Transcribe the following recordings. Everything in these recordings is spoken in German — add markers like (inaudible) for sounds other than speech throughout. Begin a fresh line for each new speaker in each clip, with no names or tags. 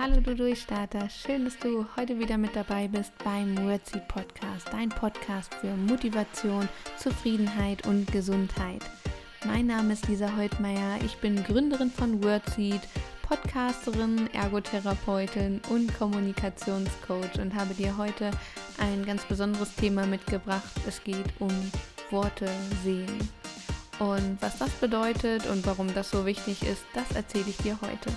Hallo du Durchstarter, schön, dass du heute wieder mit dabei bist beim Wordseed Podcast, dein Podcast für Motivation, Zufriedenheit und Gesundheit. Mein Name ist Lisa Heutmeier, ich bin Gründerin von Wordseed, Podcasterin, Ergotherapeutin und Kommunikationscoach und habe dir heute ein ganz besonderes Thema mitgebracht. Es geht um Worte sehen. Und was das bedeutet und warum das so wichtig ist, das erzähle ich dir heute.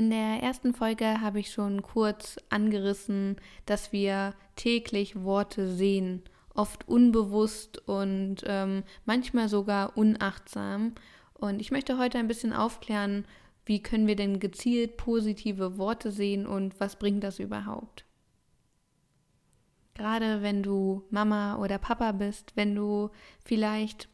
In der ersten Folge habe ich schon kurz angerissen, dass wir täglich Worte sehen, oft unbewusst und ähm, manchmal sogar unachtsam. Und ich möchte heute ein bisschen aufklären, wie können wir denn gezielt positive Worte sehen und was bringt das überhaupt. Gerade wenn du Mama oder Papa bist, wenn du vielleicht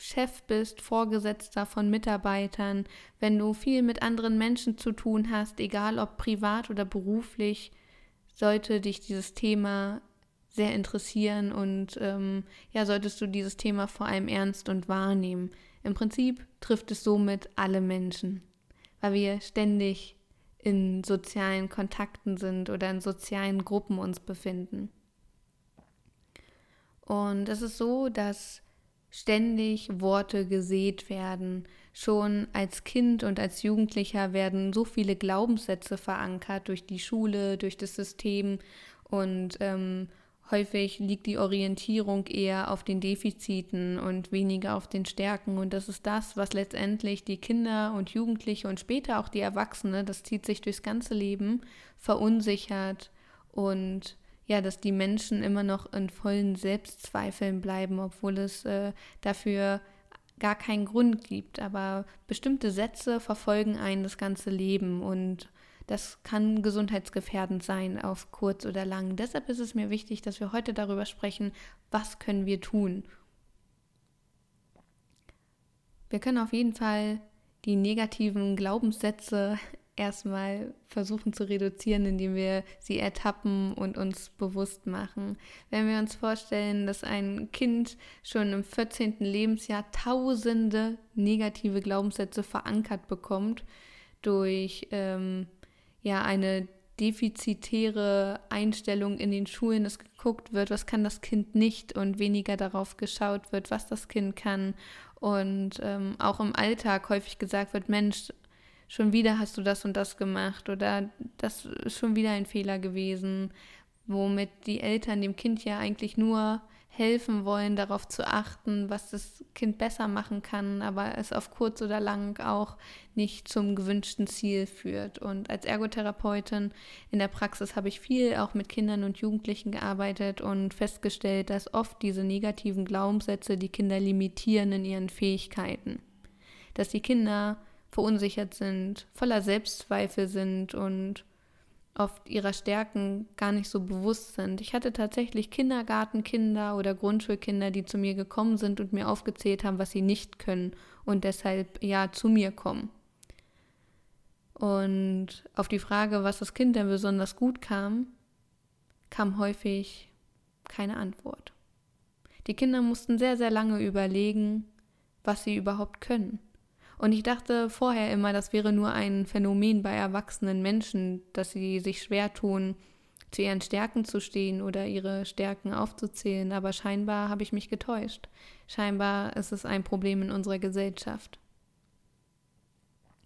Chef bist, Vorgesetzter von Mitarbeitern, wenn du viel mit anderen Menschen zu tun hast, egal ob privat oder beruflich, sollte dich dieses Thema sehr interessieren und ähm, ja, solltest du dieses Thema vor allem ernst und wahrnehmen. Im Prinzip trifft es somit alle Menschen, weil wir ständig in sozialen Kontakten sind oder in sozialen Gruppen uns befinden. Und es ist so, dass ständig Worte gesät werden. Schon als Kind und als Jugendlicher werden so viele Glaubenssätze verankert durch die Schule, durch das System und ähm, häufig liegt die Orientierung eher auf den Defiziten und weniger auf den Stärken. Und das ist das, was letztendlich die Kinder und Jugendliche und später auch die Erwachsene, das zieht sich durchs ganze Leben, verunsichert und ja, dass die Menschen immer noch in vollen Selbstzweifeln bleiben, obwohl es äh, dafür gar keinen Grund gibt. Aber bestimmte Sätze verfolgen einen das ganze Leben und das kann gesundheitsgefährdend sein auf kurz oder lang. Deshalb ist es mir wichtig, dass wir heute darüber sprechen, was können wir tun. Wir können auf jeden Fall die negativen Glaubenssätze erstmal versuchen zu reduzieren, indem wir sie ertappen und uns bewusst machen. Wenn wir uns vorstellen, dass ein Kind schon im 14. Lebensjahr tausende negative Glaubenssätze verankert bekommt durch ähm, ja eine defizitäre Einstellung in den Schulen, dass geguckt wird, was kann das Kind nicht und weniger darauf geschaut wird, was das Kind kann und ähm, auch im Alltag häufig gesagt wird, Mensch, schon wieder hast du das und das gemacht oder das ist schon wieder ein Fehler gewesen, womit die Eltern dem Kind ja eigentlich nur helfen wollen, darauf zu achten, was das Kind besser machen kann, aber es auf kurz oder lang auch nicht zum gewünschten Ziel führt. Und als Ergotherapeutin in der Praxis habe ich viel auch mit Kindern und Jugendlichen gearbeitet und festgestellt, dass oft diese negativen Glaubenssätze die Kinder limitieren in ihren Fähigkeiten. Dass die Kinder verunsichert sind, voller Selbstzweifel sind und oft ihrer Stärken gar nicht so bewusst sind. Ich hatte tatsächlich Kindergartenkinder oder Grundschulkinder, die zu mir gekommen sind und mir aufgezählt haben, was sie nicht können und deshalb ja zu mir kommen. Und auf die Frage, was das Kind denn besonders gut kam, kam häufig keine Antwort. Die Kinder mussten sehr, sehr lange überlegen, was sie überhaupt können. Und ich dachte vorher immer, das wäre nur ein Phänomen bei erwachsenen Menschen, dass sie sich schwer tun, zu ihren Stärken zu stehen oder ihre Stärken aufzuzählen. Aber scheinbar habe ich mich getäuscht. Scheinbar ist es ein Problem in unserer Gesellschaft.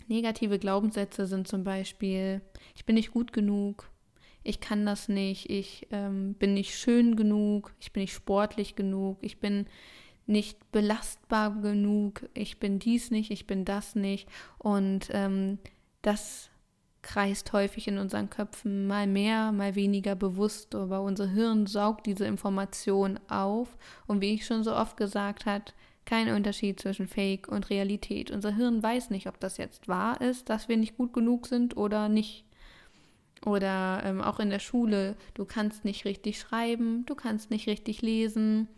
Negative Glaubenssätze sind zum Beispiel, ich bin nicht gut genug, ich kann das nicht, ich ähm, bin nicht schön genug, ich bin nicht sportlich genug, ich bin nicht belastbar genug, ich bin dies nicht, ich bin das nicht. Und ähm, das kreist häufig in unseren Köpfen mal mehr, mal weniger bewusst, aber unser Hirn saugt diese Information auf. Und wie ich schon so oft gesagt habe, kein Unterschied zwischen Fake und Realität. Unser Hirn weiß nicht, ob das jetzt wahr ist, dass wir nicht gut genug sind oder nicht. Oder ähm, auch in der Schule, du kannst nicht richtig schreiben, du kannst nicht richtig lesen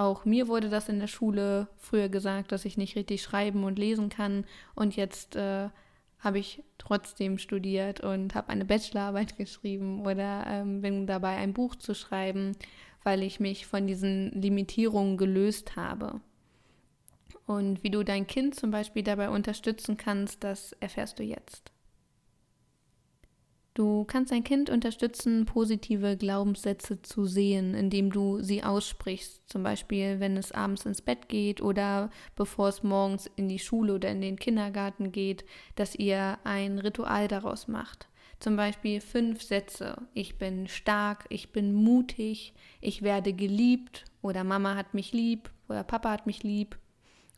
auch mir wurde das in der Schule früher gesagt, dass ich nicht richtig schreiben und lesen kann. Und jetzt äh, habe ich trotzdem studiert und habe eine Bachelorarbeit (laughs) geschrieben oder ähm, bin dabei, ein Buch zu schreiben, weil ich mich von diesen Limitierungen gelöst habe. Und wie du dein Kind zum Beispiel dabei unterstützen kannst, das erfährst du jetzt. Du kannst dein Kind unterstützen, positive Glaubenssätze zu sehen, indem du sie aussprichst. Zum Beispiel, wenn es abends ins Bett geht oder bevor es morgens in die Schule oder in den Kindergarten geht, dass ihr ein Ritual daraus macht. Zum Beispiel fünf Sätze. Ich bin stark, ich bin mutig, ich werde geliebt oder Mama hat mich lieb oder Papa hat mich lieb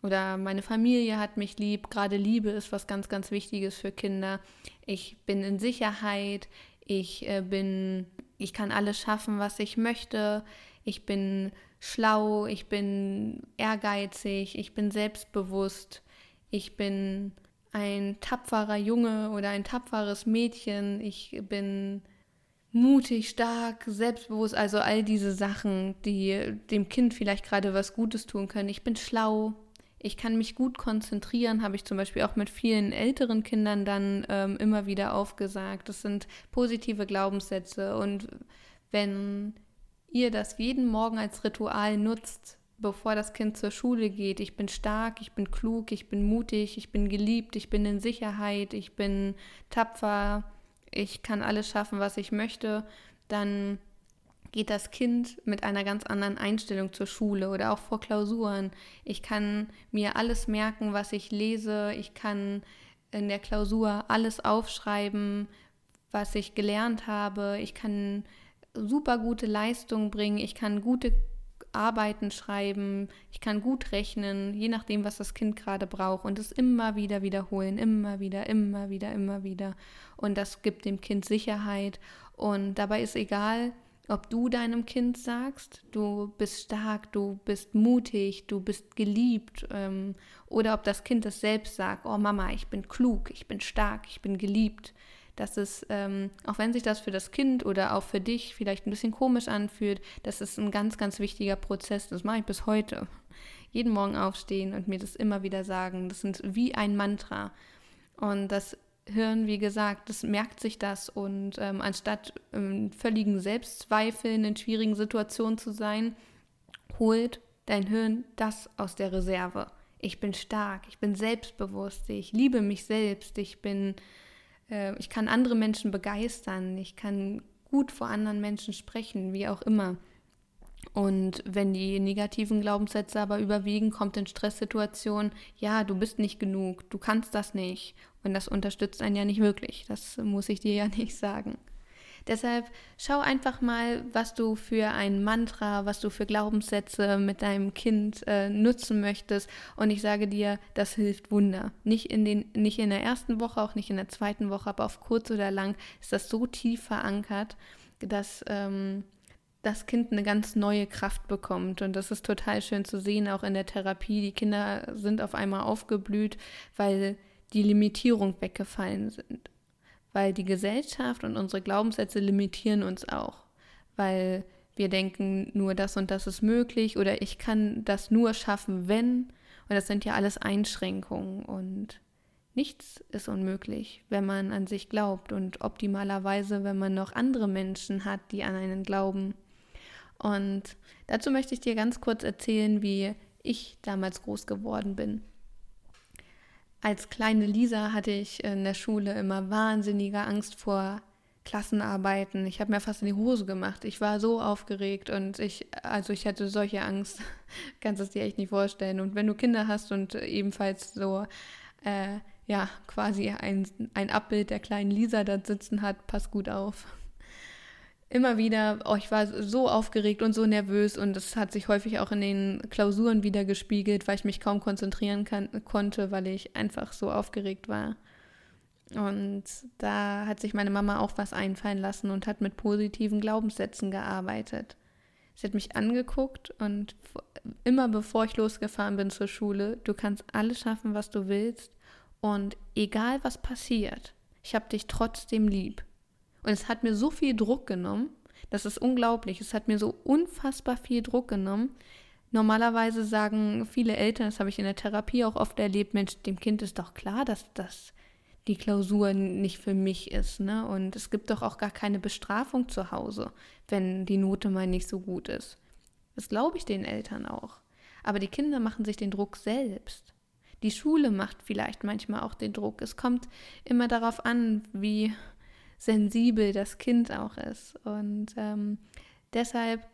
oder meine Familie hat mich lieb. Gerade Liebe ist was ganz, ganz Wichtiges für Kinder. Ich bin in Sicherheit. Ich äh, bin, ich kann alles schaffen, was ich möchte. Ich bin schlau. Ich bin ehrgeizig. Ich bin selbstbewusst. Ich bin ein tapferer Junge oder ein tapferes Mädchen. Ich bin mutig, stark, selbstbewusst, also all diese Sachen, die dem Kind vielleicht gerade was Gutes tun können. Ich bin schlau, ich kann mich gut konzentrieren, habe ich zum Beispiel auch mit vielen älteren Kindern dann ähm, immer wieder aufgesagt. Das sind positive Glaubenssätze. Und wenn ihr das jeden Morgen als Ritual nutzt, bevor das Kind zur Schule geht, ich bin stark, ich bin klug, ich bin mutig, ich bin geliebt, ich bin in Sicherheit, ich bin tapfer, ich kann alles schaffen, was ich möchte, dann geht das Kind mit einer ganz anderen Einstellung zur Schule oder auch vor Klausuren. Ich kann mir alles merken, was ich lese. Ich kann in der Klausur alles aufschreiben, was ich gelernt habe. Ich kann super gute Leistungen bringen. Ich kann gute Arbeiten schreiben. Ich kann gut rechnen, je nachdem, was das Kind gerade braucht. Und es immer wieder wiederholen, immer wieder, immer wieder, immer wieder. Und das gibt dem Kind Sicherheit. Und dabei ist egal, ob du deinem Kind sagst, du bist stark, du bist mutig, du bist geliebt, ähm, oder ob das Kind es selbst sagt, oh Mama, ich bin klug, ich bin stark, ich bin geliebt. Das ist, ähm, auch wenn sich das für das Kind oder auch für dich vielleicht ein bisschen komisch anfühlt, das ist ein ganz, ganz wichtiger Prozess. Das mache ich bis heute. Jeden Morgen aufstehen und mir das immer wieder sagen. Das sind wie ein Mantra. Und das Hirn, wie gesagt, das merkt sich das und ähm, anstatt ähm, völligen Selbstzweifeln in schwierigen Situationen zu sein, holt dein Hirn das aus der Reserve. Ich bin stark, ich bin selbstbewusst, ich liebe mich selbst, ich bin, äh, ich kann andere Menschen begeistern, ich kann gut vor anderen Menschen sprechen, wie auch immer. Und wenn die negativen Glaubenssätze aber überwiegen, kommt in Stresssituationen, ja, du bist nicht genug, du kannst das nicht. Und das unterstützt einen ja nicht wirklich. Das muss ich dir ja (laughs) nicht sagen. Deshalb schau einfach mal, was du für ein Mantra, was du für Glaubenssätze mit deinem Kind äh, nutzen möchtest. Und ich sage dir, das hilft Wunder. Nicht in, den, nicht in der ersten Woche, auch nicht in der zweiten Woche, aber auf kurz oder lang ist das so tief verankert, dass ähm, das Kind eine ganz neue Kraft bekommt. Und das ist total schön zu sehen, auch in der Therapie. Die Kinder sind auf einmal aufgeblüht, weil die Limitierung weggefallen sind. Weil die Gesellschaft und unsere Glaubenssätze limitieren uns auch. Weil wir denken, nur das und das ist möglich oder ich kann das nur schaffen, wenn. Und das sind ja alles Einschränkungen und nichts ist unmöglich, wenn man an sich glaubt und optimalerweise, wenn man noch andere Menschen hat, die an einen glauben. Und dazu möchte ich dir ganz kurz erzählen, wie ich damals groß geworden bin. Als kleine Lisa hatte ich in der Schule immer wahnsinnige Angst vor Klassenarbeiten. Ich habe mir fast in die Hose gemacht. Ich war so aufgeregt und ich, also ich hatte solche Angst, (laughs) kannst es dir echt nicht vorstellen. Und wenn du Kinder hast und ebenfalls so, äh, ja, quasi ein, ein Abbild der kleinen Lisa da sitzen hat, pass gut auf immer wieder, oh, ich war so aufgeregt und so nervös und das hat sich häufig auch in den Klausuren wieder gespiegelt, weil ich mich kaum konzentrieren kann, konnte, weil ich einfach so aufgeregt war. Und da hat sich meine Mama auch was einfallen lassen und hat mit positiven Glaubenssätzen gearbeitet. Sie hat mich angeguckt und immer bevor ich losgefahren bin zur Schule, du kannst alles schaffen, was du willst und egal was passiert, ich habe dich trotzdem lieb. Und es hat mir so viel Druck genommen. Das ist unglaublich. Es hat mir so unfassbar viel Druck genommen. Normalerweise sagen viele Eltern, das habe ich in der Therapie auch oft erlebt, Mensch, dem Kind ist doch klar, dass das die Klausur nicht für mich ist, ne? Und es gibt doch auch gar keine Bestrafung zu Hause, wenn die Note mal nicht so gut ist. Das glaube ich den Eltern auch. Aber die Kinder machen sich den Druck selbst. Die Schule macht vielleicht manchmal auch den Druck. Es kommt immer darauf an, wie sensibel das Kind auch ist. Und ähm, deshalb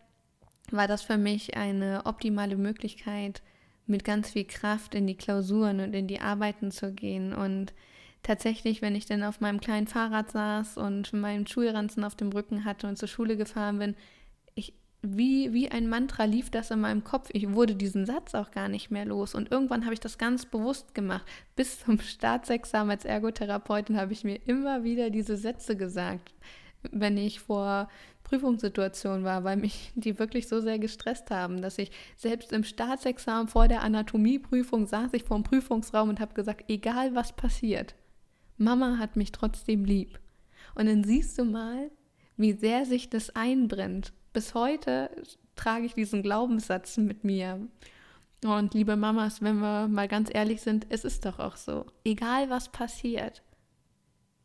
war das für mich eine optimale Möglichkeit, mit ganz viel Kraft in die Klausuren und in die Arbeiten zu gehen. Und tatsächlich, wenn ich dann auf meinem kleinen Fahrrad saß und meinen Schulranzen auf dem Rücken hatte und zur Schule gefahren bin, wie, wie ein Mantra lief das in meinem Kopf. Ich wurde diesen Satz auch gar nicht mehr los. Und irgendwann habe ich das ganz bewusst gemacht. Bis zum (laughs) Staatsexamen als Ergotherapeutin habe ich mir immer wieder diese Sätze gesagt, wenn ich vor Prüfungssituation war, weil mich (laughs) die wirklich so sehr gestresst haben, dass ich selbst im Staatsexamen vor der Anatomieprüfung saß ich vor dem Prüfungsraum und habe gesagt, egal was passiert, Mama hat mich trotzdem lieb. Und dann siehst du mal, wie sehr sich das einbrennt. Bis heute trage ich diesen Glaubenssatz mit mir. Und liebe Mamas, wenn wir mal ganz ehrlich sind, es ist doch auch so. Egal was passiert,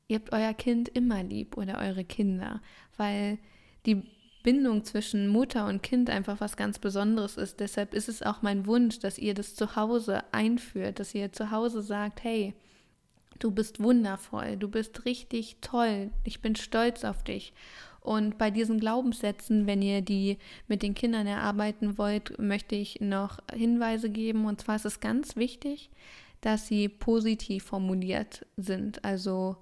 ihr habt euer Kind immer lieb oder eure Kinder, weil die Bindung zwischen Mutter und Kind einfach was ganz Besonderes ist. Deshalb ist es auch mein Wunsch, dass ihr das zu Hause einführt, dass ihr zu Hause sagt, hey, du bist wundervoll, du bist richtig toll, ich bin stolz auf dich. Und bei diesen Glaubenssätzen, wenn ihr die mit den Kindern erarbeiten wollt, möchte ich noch Hinweise geben. Und zwar ist es ganz wichtig, dass sie positiv formuliert sind. Also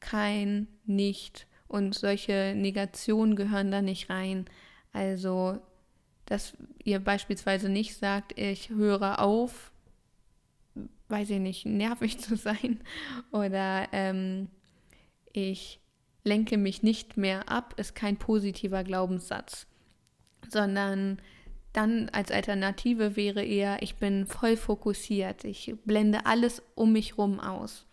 kein, nicht, und solche Negationen gehören da nicht rein. Also, dass ihr beispielsweise nicht sagt, ich höre auf, weiß ich nicht, (laughs) nervig zu sein oder ähm, ich lenke mich nicht mehr ab, ist kein positiver Glaubenssatz, sondern dann als Alternative wäre eher, ich bin voll fokussiert, ich blende alles um mich rum aus.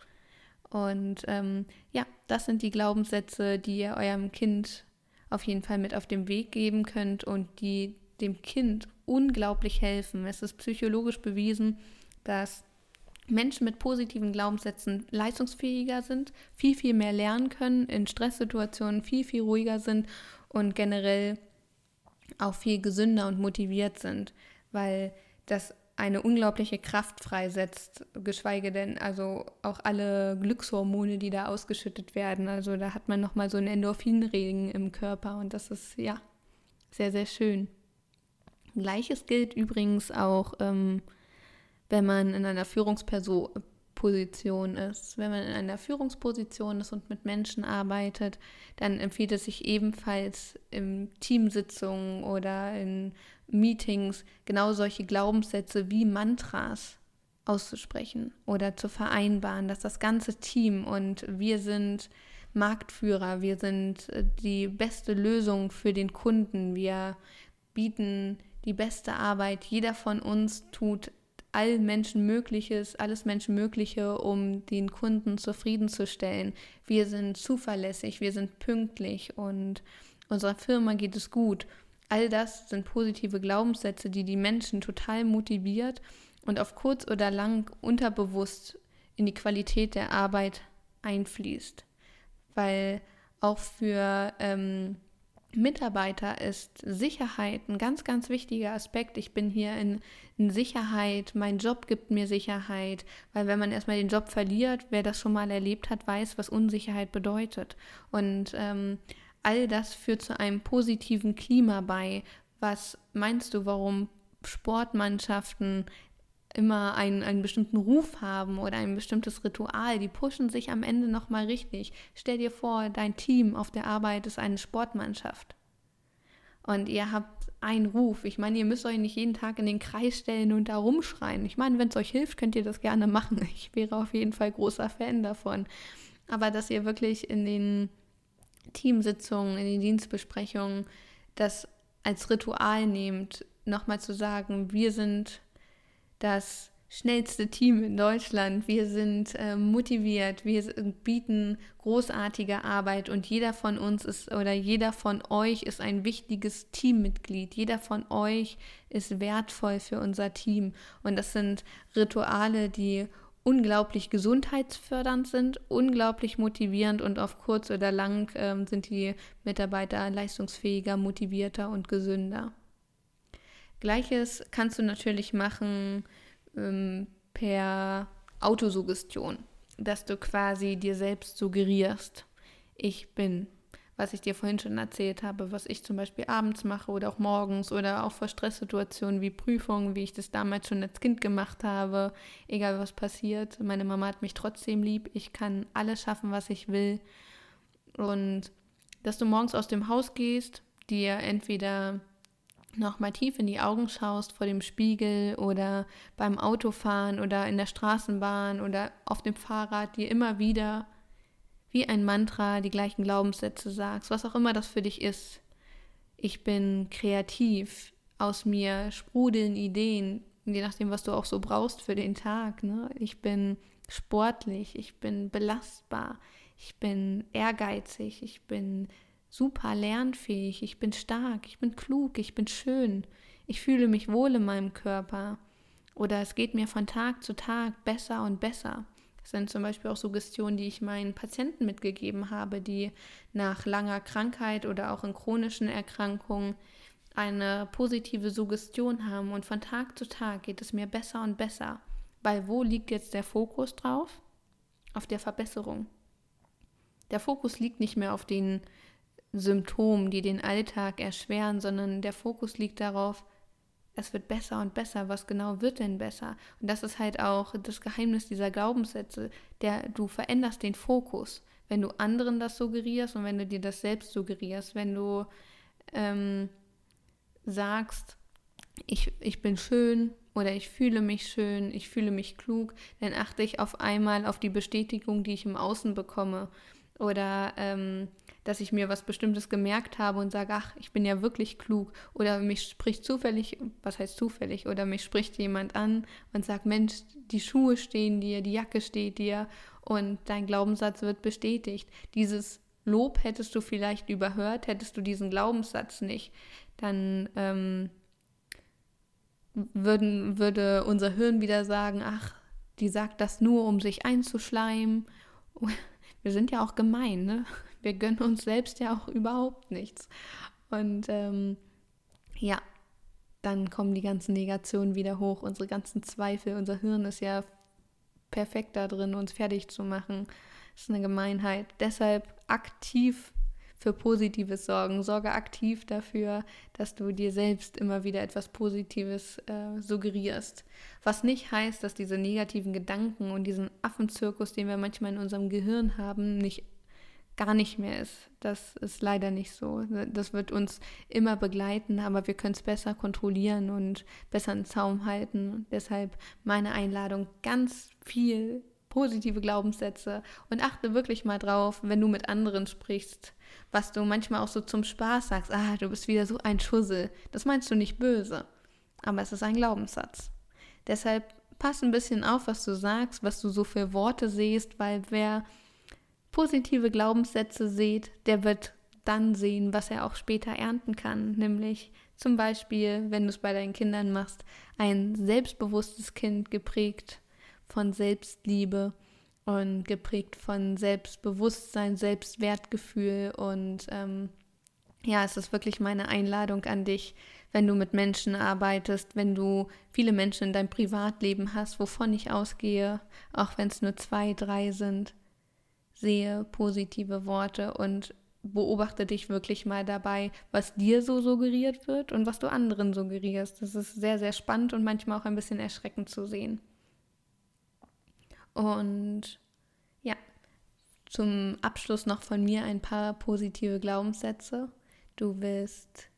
Und ähm, ja, das sind die Glaubenssätze, die ihr eurem Kind auf jeden Fall mit auf den Weg geben könnt und die dem Kind unglaublich helfen. Es ist psychologisch bewiesen, dass Menschen mit positiven Glaubenssätzen leistungsfähiger sind, viel, viel mehr lernen können, in Stresssituationen viel, viel ruhiger sind und generell auch viel gesünder und motiviert sind, weil das eine unglaubliche Kraft freisetzt, geschweige denn also auch alle Glückshormone, die da ausgeschüttet werden. Also da hat man nochmal so einen Endorphinregen im Körper und das ist ja sehr, sehr schön. Gleiches gilt übrigens auch, ähm, wenn man in einer Führungsposition ist. Wenn man in einer Führungsposition ist und mit Menschen arbeitet, dann empfiehlt es sich ebenfalls in Teamsitzungen oder in Meetings genau solche Glaubenssätze wie Mantras auszusprechen oder zu vereinbaren, dass das ganze Team und wir sind Marktführer, wir sind äh, die beste Lösung für den Kunden, wir bieten die beste Arbeit, jeder von uns tut all Menschen Mögliches, alles Menschenmögliche, um den Kunden zufriedenzustellen. Wir sind zuverlässig, wir sind pünktlich und unserer Firma geht es gut. All das sind positive Glaubenssätze, die die Menschen total motiviert und auf kurz oder lang unterbewusst in die Qualität der Arbeit einfließt. Weil auch für ähm, Mitarbeiter ist Sicherheit ein ganz, ganz wichtiger Aspekt. Ich bin hier in, in, Sicherheit, mein Job gibt mir Sicherheit, weil wenn man erstmal den Job verliert, wer das schon mal erlebt hat, weiß, was Unsicherheit bedeutet. Und ähm, all das führt zu einem positiven Klima bei. Was meinst du, warum Sportmannschaften immer einen, einen bestimmten Ruf haben oder ein bestimmtes Ritual? Die pushen sich am Ende nochmal richtig. Stell dir vor, dein Team auf der Arbeit ist eine Sportmannschaft. Und ihr habt einen Ruf. Ich meine, ihr müsst euch nicht jeden Tag in den Kreis stellen und da rumschreien. Ich meine, wenn es euch hilft, könnt ihr das gerne machen. (laughs) Ich wäre auf jeden Fall großer Fan davon. Aber dass ihr wirklich in den Teamsitzungen, in den Dienstbesprechungen das als Ritual nehmt, nochmal zu sagen, wir sind das schnellste Team in Deutschland, wir sind äh, motiviert, wir bieten großartige Arbeit und jeder von uns ist oder jeder von euch ist ein wichtiges Teammitglied, jeder von euch ist wertvoll für unser Team. Und das sind Rituale, die unglaublich gesundheitsfördernd sind, unglaublich motivierend und auf kurz oder lang ähm, sind die Mitarbeiter leistungsfähiger, motivierter und gesünder. Gleiches kannst du natürlich machen ähm, per Autosuggestion, dass du quasi dir selbst suggerierst, ich bin, was ich dir vorhin schon erzählt habe, was ich zum Beispiel abends mache oder auch morgens oder auch vor Stresssituationen wie Prüfungen, wie ich das damals schon als Kind gemacht habe, egal was passiert, meine Mama hat mich trotzdem lieb, ich kann alles schaffen, was ich will. Und dass du morgens aus dem Haus gehst, dir entweder nochmal tief in die Augen schaust vor dem Spiegel oder beim Autofahren oder in der Straßenbahn oder auf dem Fahrrad, dir immer wieder wie ein Mantra die gleichen Glaubenssätze sagst, was auch immer das für dich ist. Ich bin kreativ, aus mir sprudeln Ideen, je nachdem, was du auch so brauchst für den Tag. Ne? Ich bin sportlich, ich bin belastbar, ich bin ehrgeizig, ich bin super lernfähig, ich bin stark, ich bin klug, ich bin schön, ich fühle mich wohl in meinem Körper oder es geht mir von Tag zu Tag besser und besser. Das sind zum Beispiel auch Suggestionen, die ich meinen Patienten mitgegeben habe, die nach langer Krankheit oder auch in chronischen Erkrankungen eine positive Suggestion haben und von Tag zu Tag geht es mir besser und besser. Weil wo liegt jetzt der Fokus drauf? Auf der Verbesserung. Der Fokus liegt nicht mehr auf den Symptomen, die den Alltag erschweren, sondern der Fokus liegt darauf, es wird besser und besser. Was genau wird denn besser? Und das ist halt auch das Geheimnis dieser Glaubenssätze, der du veränderst den Fokus, wenn du anderen das suggerierst und wenn du dir das selbst suggerierst, wenn du ähm, sagst, ich, ich bin schön oder ich fühle mich schön, ich fühle mich klug, dann achte ich auf einmal auf die Bestätigung, die ich im Außen bekomme. Oder ähm, dass ich mir was Bestimmtes gemerkt habe und sage, ach, ich bin ja wirklich klug. Oder mich spricht zufällig, was heißt zufällig, oder mich spricht jemand an und sagt, Mensch, die Schuhe stehen dir, die Jacke steht dir und dein Glaubenssatz wird bestätigt. Dieses Lob hättest du vielleicht überhört, hättest du diesen Glaubenssatz nicht. Dann ähm, würden, würde unser Hirn wieder sagen, ach, die sagt das nur, um sich einzuschleimen. Wir sind ja auch gemein, ne? (laughs) wir gönnen uns selbst ja auch überhaupt nichts. Und ähm, ja, dann kommen die ganzen Negationen wieder hoch, unsere ganzen Zweifel. Unser Hirn ist ja perfekt da drin, uns fertig zu machen. Das ist eine Gemeinheit. Deshalb aktiv für Positives sorgen. Sorge aktiv dafür, dass du dir selbst immer wieder etwas Positives äh, suggerierst. Was nicht heißt, dass diese negativen Gedanken und diesen Affenzirkus, den wir manchmal in unserem Gehirn haben, nicht gar nicht mehr ist. Das ist leider nicht so. Das wird uns immer begleiten, aber wir können es besser kontrollieren und besser einen Zaum halten. Deshalb meine Einladung, ganz viel positive Glaubenssätze und achte wirklich mal drauf, wenn du mit anderen sprichst, was du manchmal auch so zum Spaß sagst, ah, du bist wieder so ein Schussel. Das meinst du nicht böse, aber es ist ein Glaubenssatz. Deshalb pass ein bisschen auf, was du sagst, was du so für Worte siehst, weil wer positive Glaubenssätze seht, der wird dann sehen, was er auch später ernten kann. Nämlich zum Beispiel, wenn du es bei deinen Kindern machst, ein selbstbewusstes Kind geprägt von Selbstliebe und geprägt von Selbstbewusstsein, Selbstwertgefühl. Und ähm, ja, es ist wirklich meine Einladung an dich, wenn du mit Menschen arbeitest, wenn du viele Menschen in deinem Privatleben hast, wovon ich ausgehe, auch wenn es nur zwei, drei sind sehe positive Worte und beobachte dich wirklich mal dabei, was dir so suggeriert wird und was du anderen suggerierst. Das ist sehr, sehr spannend und manchmal auch ein bisschen erschreckend zu sehen. Und ja, zum Abschluss noch von mir ein paar positive Glaubenssätze. Du bist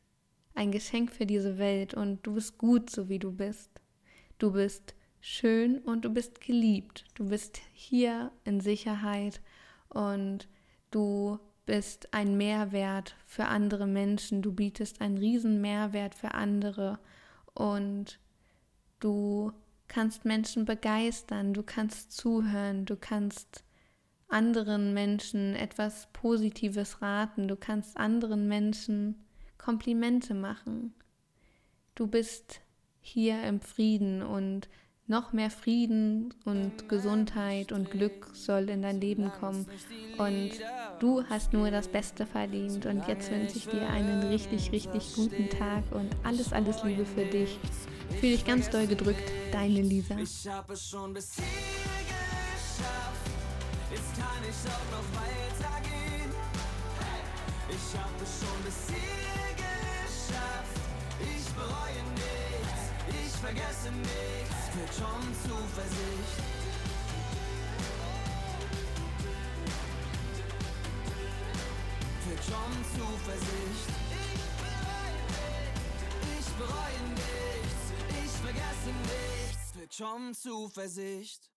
ein Geschenk für diese Welt und du bist gut, so wie du bist. Du bist schön und du bist geliebt. Du bist hier in Sicherheit und du bist ein Mehrwert für andere Menschen, du bietest einen riesen Mehrwert für andere und du kannst Menschen begeistern, du kannst zuhören, du kannst anderen Menschen etwas Positives raten, du kannst anderen Menschen Komplimente machen. Du bist hier im Frieden und
noch mehr Frieden und Gesundheit und Glück soll in dein Leben kommen. Und du hast nur das Beste verdient. Und jetzt wünsche ich dir einen richtig, richtig guten Tag und alles, alles Liebe für dich. Fühle dich ganz doll gedrückt, deine Lisa. Ich habe schon bis hier geschafft. Jetzt kann ich auch noch weitergehen. Ich habe schon bis hier geschafft. Ich bereue nichts, ich vergesse nichts mit schon Zuversicht. Mit schon Zuversicht. Ich bereue nichts, ich vergesse nichts. Mit schon Zuversicht.